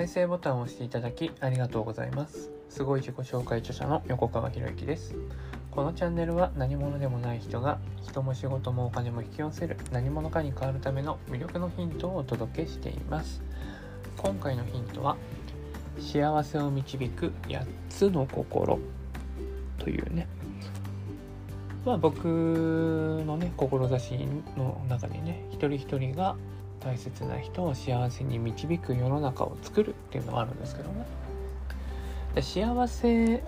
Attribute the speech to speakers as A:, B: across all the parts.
A: 再生ボタンを押していただきありがとうございます。すごい自己紹介著者の横川博之です。このチャンネルは何者でもない人が人も仕事もお金も引き寄せる何者かに変わるための魅力のヒントをお届けしています。今回のヒントは幸せを導く8つの心。というね。まあ僕のね志の中にね一人一人が大切な人を幸せに導く世の中を作るっていうのがあるんですけどね。で幸せ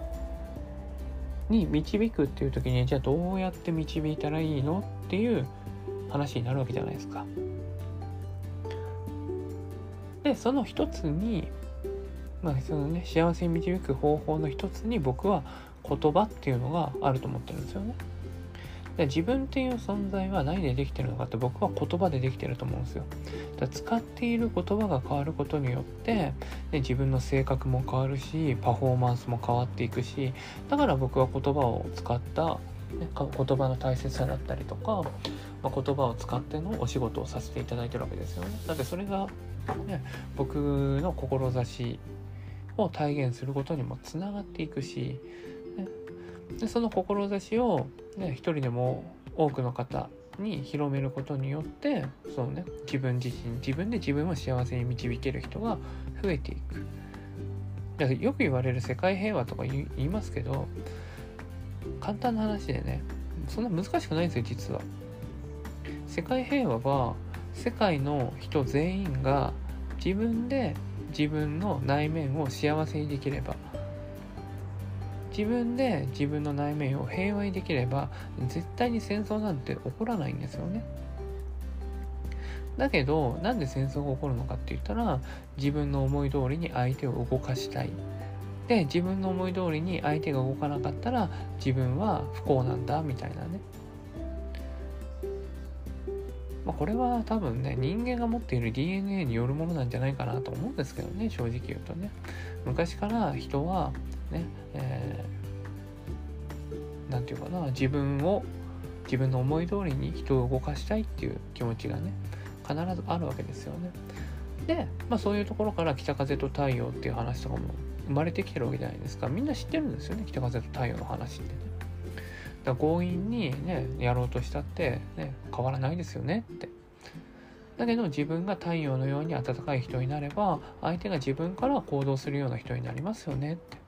A: に導くっていう時にじゃあどうやって導いたらいいのっていう話になるわけじゃないですか。でその一つにまあそのね幸せに導く方法の一つに僕は言葉っていうのがあると思ってるんですよね。で自分っていう存在は何でできてるのかって僕は言葉でできてると思うんですよ。だ使っている言葉が変わることによって、ね、自分の性格も変わるしパフォーマンスも変わっていくしだから僕は言葉を使った、ね、言葉の大切さだったりとか、まあ、言葉を使ってのお仕事をさせていただいてるわけですよね。だってそれが、ね、僕の志を体現することにもつながっていくしでその志を、ね、一人でも多くの方に広めることによってその、ね、自分自身自分で自分を幸せに導ける人が増えていく。だからよく言われる世界平和とか言いますけど簡単な話でねそんな難しくないんですよ実は。世界平和は世界の人全員が自分で自分の内面を幸せにできれば自分で自分の内面を平和にできれば絶対に戦争なんて起こらないんですよね。だけどなんで戦争が起こるのかって言ったら自分の思い通りに相手を動かしたい。で自分の思い通りに相手が動かなかったら自分は不幸なんだみたいなね。まあ、これは多分ね人間が持っている DNA によるものなんじゃないかなと思うんですけどね正直言うとね昔から人はね、えー、て言うかな自分を自分の思い通りに人を動かしたいっていう気持ちがね必ずあるわけですよね。で、まあ、そういうところから北風と太陽っていう話とかも生まれてきてるわけじゃないですかみんな知ってるんですよね北風と太陽の話ってね。だから強引にねやろうとしたってね変わらないですよねって。だけど自分が太陽のように温かい人になれば相手が自分から行動するような人になりますよねって。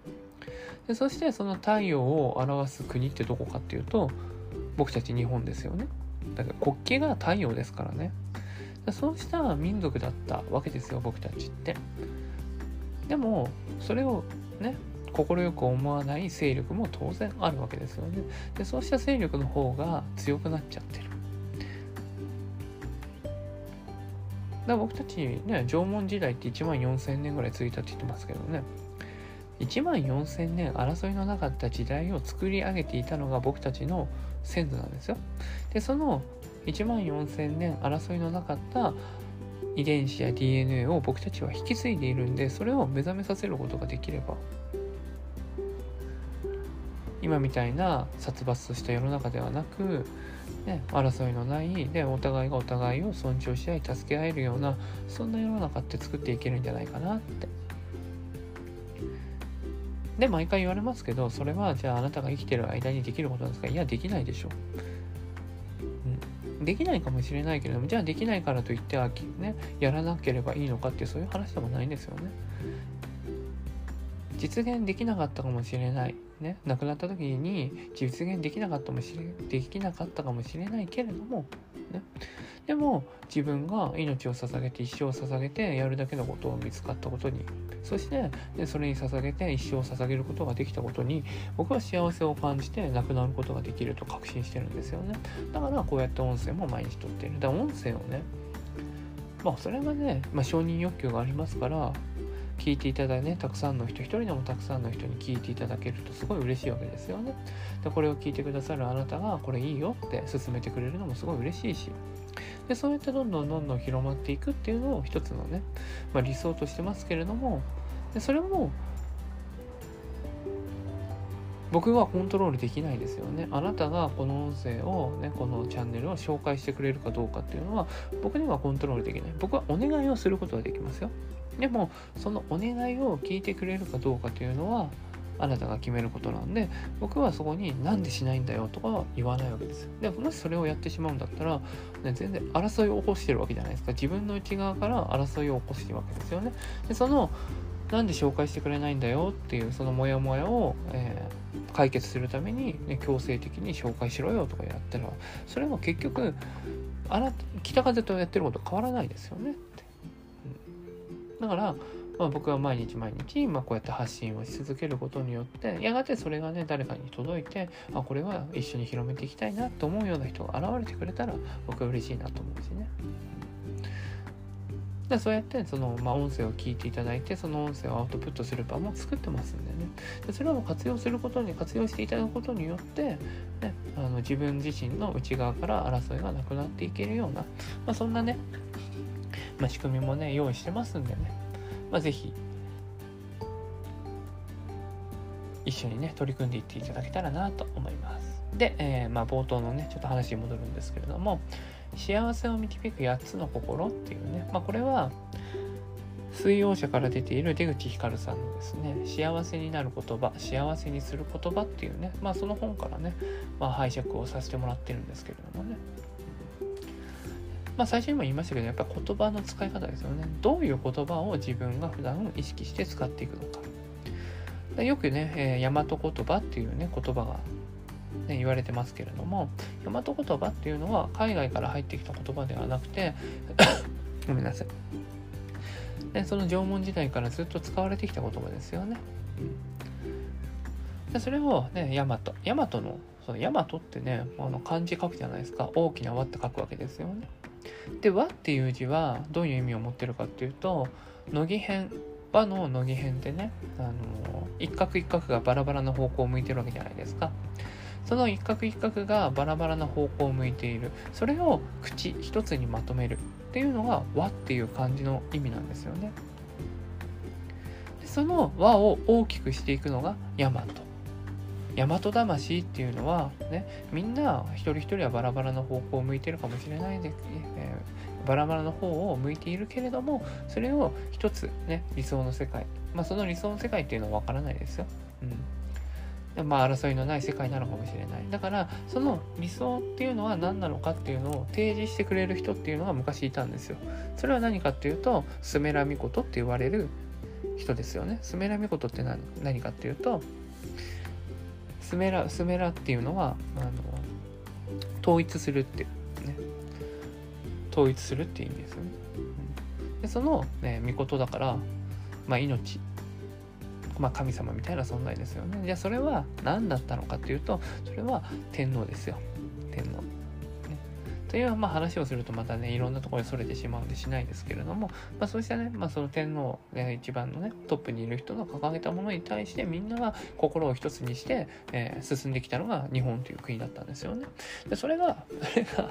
A: でそしてその太陽を表す国ってどこかっていうと僕たち日本ですよね。だから国旗が太陽ですからね。そうした民族だったわけですよ僕たちって。でもそれをね快く思わない勢力も当然あるわけですよね。でそうした勢力の方が強くなっちゃってる。だから僕たちね縄文時代って1万4000年ぐらい続いたって言ってますけどね。1万4000年争いのなかった時代を作り上げていたのが僕たちの先祖なんですよ。でその1万4000年争いのなかった遺伝子や DNA を僕たちは引き継いでいるんでそれを目覚めさせることができれば今みたいな殺伐とした世の中ではなく、ね、争いのないでお互いがお互いを尊重し合い助け合えるようなそんな世の中って作っていけるんじゃないかなってで、毎回言われますけど、それはじゃああなたが生きてる間にできることなんですか？いや、できないでしょ。うん。できないかもしれないけれども、じゃあできないからといっては、ね、やらなければいいのかってそういう話でもないんですよね。実現できなかったかもしれない。ね、亡くなった時に実現できなかったもしれできなかったかもしれないけれども、ね、でも自分が命を捧げて一生を捧げてやるだけのことを見つかったことにそしてでそれに捧げて一生を捧げることができたことに僕は幸せを感じて亡くなることができると確信してるんですよね。だからこうやって音声も毎日撮っている。だから音声をねまあそれがね、まあ、承認欲求がありますから聞いていただいてねたくさんの人一人でもたくさんの人に聞いていただけるとすごい嬉しいわけですよね。でこれを聞いてくださるあなたがこれいいよって勧めてくれるのもすごい嬉しいし。でそうやってどんどんどんどん広まっていくっていうのを一つのね、まあ、理想としてますけれどもでそれも僕はコントロールできないですよね。あなたがこの音声をねこのチャンネルを紹介してくれるかどうかっていうのは僕にはコントロールできない。僕はお願いをすることはできますよ。でもそのお願いを聞いてくれるかどうかというのはあなたが決めることなんで僕はそこになんでしないんだよとかは言わないわけですよ。でもしそれをやってしまうんだったら、ね、全然争いを起こしてるわけじゃないですか。自分の内側から争いを起こしてるわけですよね。でそのなんで紹介してくれないんだよっていうそのモヤモヤを、えー、解決するために、ね、強制的に紹介しろよとかやったらそれは結局あな北風とやってること変わらないですよねって、うん、だからまあ、僕は毎日毎日、ま、こうやって発信をし続けることによってやがてそれがね誰かに届いてあこれは一緒に広めていきたいなと思うような人が現れてくれたら僕は嬉しいなと思うしね。でそうやってその、まあ、音声を聞いていただいてその音声をアウトプットする場も作ってますんでねでそれを活用することに活用していただくことによって、ね、あの自分自身の内側から争いがなくなっていけるような、まあ、そんなね、まあ、仕組みもね用意してますんでねまあ、ぜひ一緒にね取り組んでいっていただけたらなと思います。で、えー、まあ、冒頭のねちょっと話に戻るんですけれども幸せを導く8つの心っていうね、まあ、これは水曜社から出ている出口ひかるさんのですね幸せになる言葉幸せにする言葉っていうねまあその本からね、まあ、拝借をさせてもらってるんですけれどもね。まあ、最初にも言いましたけどやっぱ言葉の使い方ですよね。どういう言葉を自分が普段意識して使っていくのか。よくね、えー、大和言葉っていうね言葉が、ね、言われてますけれども大和言葉っていうのは海外から入ってきた言葉ではなくて ごめんなさい。でその縄文時代からずっと使われてきた言葉ですよね、でそれをね大和大和のその大和ってねあの漢字書くじゃないですか。大きな和って書くわけですよね。で和っていう字はどういう意味を持ってるかっていうと乃木編和の乃木編ってねあの一角一角がバラバラな方向を向いてるわけじゃないですか。その一角一角がバラバラな方向を向いている。それを口一つにまとめるっていうのが和っていう漢字の意味なんですよね。でその和を大きくしていくのが大和大和魂っていうのは、ね、みんな一人一人はバラバラの方向を向いてるかもしれないで、えー、バラバラの方を向いているけれどもそれを一つね理想の世界。まあその理想の世界っていうのは分からないですよ。うん、まあ争いのない世界なのかもしれない。だからその理想っていうのは何なのかっていうのを提示してくれる人っていうのが昔いたんですよ。それは何かっていうとスメラミコトって言われる人ですよね。スメラミコトって何何かっていうとスメラスメラっていうのはあの統一するってね統一するって意味ですよね。でその、ね、御事だから、まあ、命、まあ、神様みたいな存在ですよね。じゃあそれは何だったのかっていうとそれは天皇ですよ天皇。というまあ話をするとまたねいろんなところにそれてしまうんでしないですけれども、まあ、そうしたね、まあ、その天皇、ね、一番のねトップにいる人の掲げたものに対してみんなが心を一つにして、えー、進んできたのが日本という国だったんですよね。でそれがそれが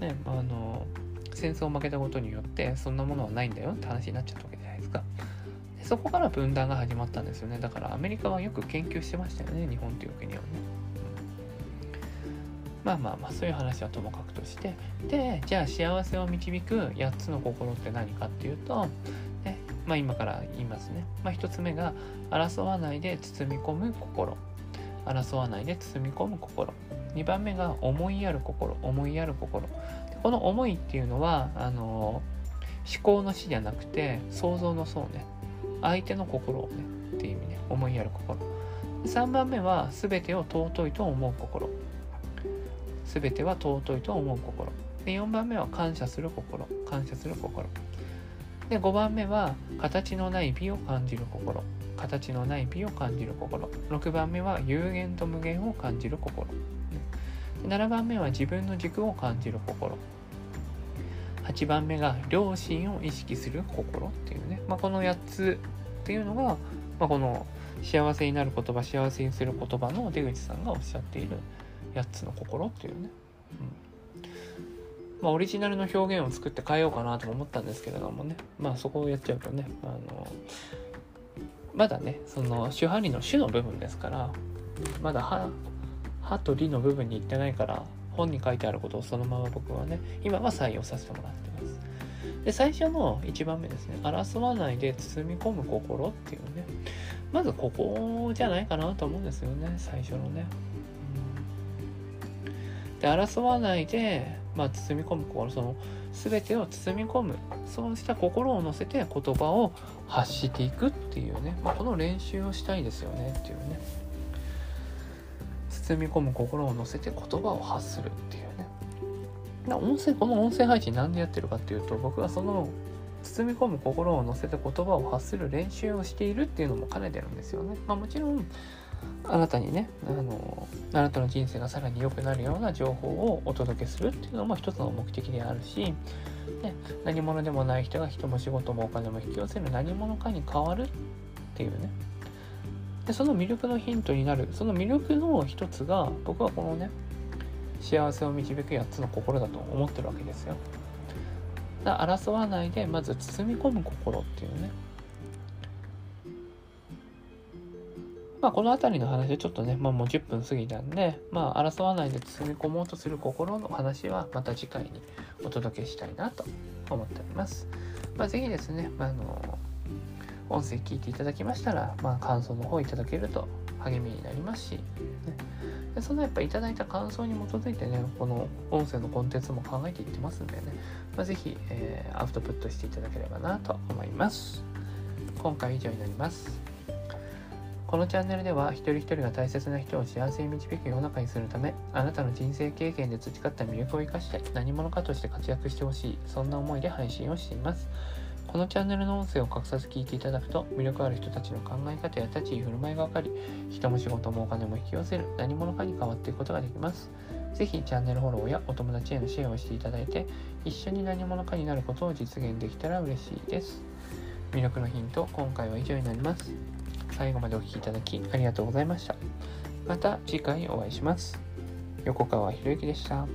A: ねあの戦争を負けたことによってそんなものはないんだよって話になっちゃったわけじゃないですか。そこから分断が始まったんですよね。だからアメリカはよく研究してましたよね、日本という国をね。まあまあまあそういう話はともかくとして。でじゃあ幸せを導く8つの心って何かっていうと、ねまあ、今から言いますね、まあ、1つ目が争わないで包み込む心。争わないで包み込む心。2番目が思いやる心。思いやる心。この思いっていうのはあの思考の死じゃなくて想像の層ね。相手の心をねっていう意味ね思いやる心。3番目は全てを尊いと思う心。全ては尊いと思う心。で4番目は感謝する心。感謝する心。で5番目は形のない美を感じる心。形のない美を感じる心。6番目は有限と無限を感じる心。7番目は自分の軸を感じる心。8番目が良心を意識する心っていうね、まあ、この8つっていうのが、まあ、この幸せになる言葉幸せにする言葉の出口さんがおっしゃっている8つの心っていうね、うん。まあ、オリジナルの表現を作って変えようかなとも思ったんですけれどもね。まあそこをやっちゃうとねあのまだねその主張りの主の部分ですからまだ歯歯と理の部分に行ってないから本に書いてあることをそのまま僕はね今は採用させてもらってます。で最初の1番目ですね争わないで包み込む心っていうねまずここじゃないかなと思うんですよね最初のね、うん、で争わないで、まあ、包み込む心その全てを包み込むそうした心を乗せて言葉を発していくっていうね、まあ、この練習をしたいですよねっていうね。包み込む心を乗せて言葉を発するっていうね音声この音声配信なんでやってるかっていうと僕はその包み込む心を乗せて言葉を発する練習をしているっていうのも兼ねてるんですよね。まあ、もちろんあなたにねあのあなたの人生がさらに良くなるような情報をお届けするっていうのも一つの目的であるし、ね、何者でもない人が人も仕事もお金も引き寄せる何者かに変わるっていうねでその魅力のヒントになるその魅力の一つが僕はこのね幸せを導く8つの心だと思ってるわけですよだ争わないでまず包み込む心っていうねまあこの辺りの話はちょっとね、まあもう10分過ぎたんで、まあ争わないで包み込もうとする心の話はまた次回にお届けしたいなと思っております。まあぜひですね、ま、あの、音声聞いていただきましたら、まあ感想の方いただけると励みになりますし、ね、でそのやっぱいただいた感想に基づいてね、この音声のコンテンツも考えていってますんでね、まあ、えー、アウトプットしていただければなと思います。今回以上になります。このチャンネルでは一人一人が大切な人を幸せに導く世の中にするためあなたの人生経験で培った魅力を生かして何者かとして活躍してほしいそんな思いで配信をしていますこのチャンネルの音声を隠さず聞いていただくと魅力ある人たちの考え方や立ち居振る舞いが分かり人も仕事もお金も引き寄せる何者かに変わっていくことができますぜひチャンネルフォローやお友達へのシェアをしていただいて一緒に何者かになることを実現できたら嬉しいです魅力のヒント今回は以上になります最後までお聴きいただきありがとうございました。また次回お会いします。横川博之でした。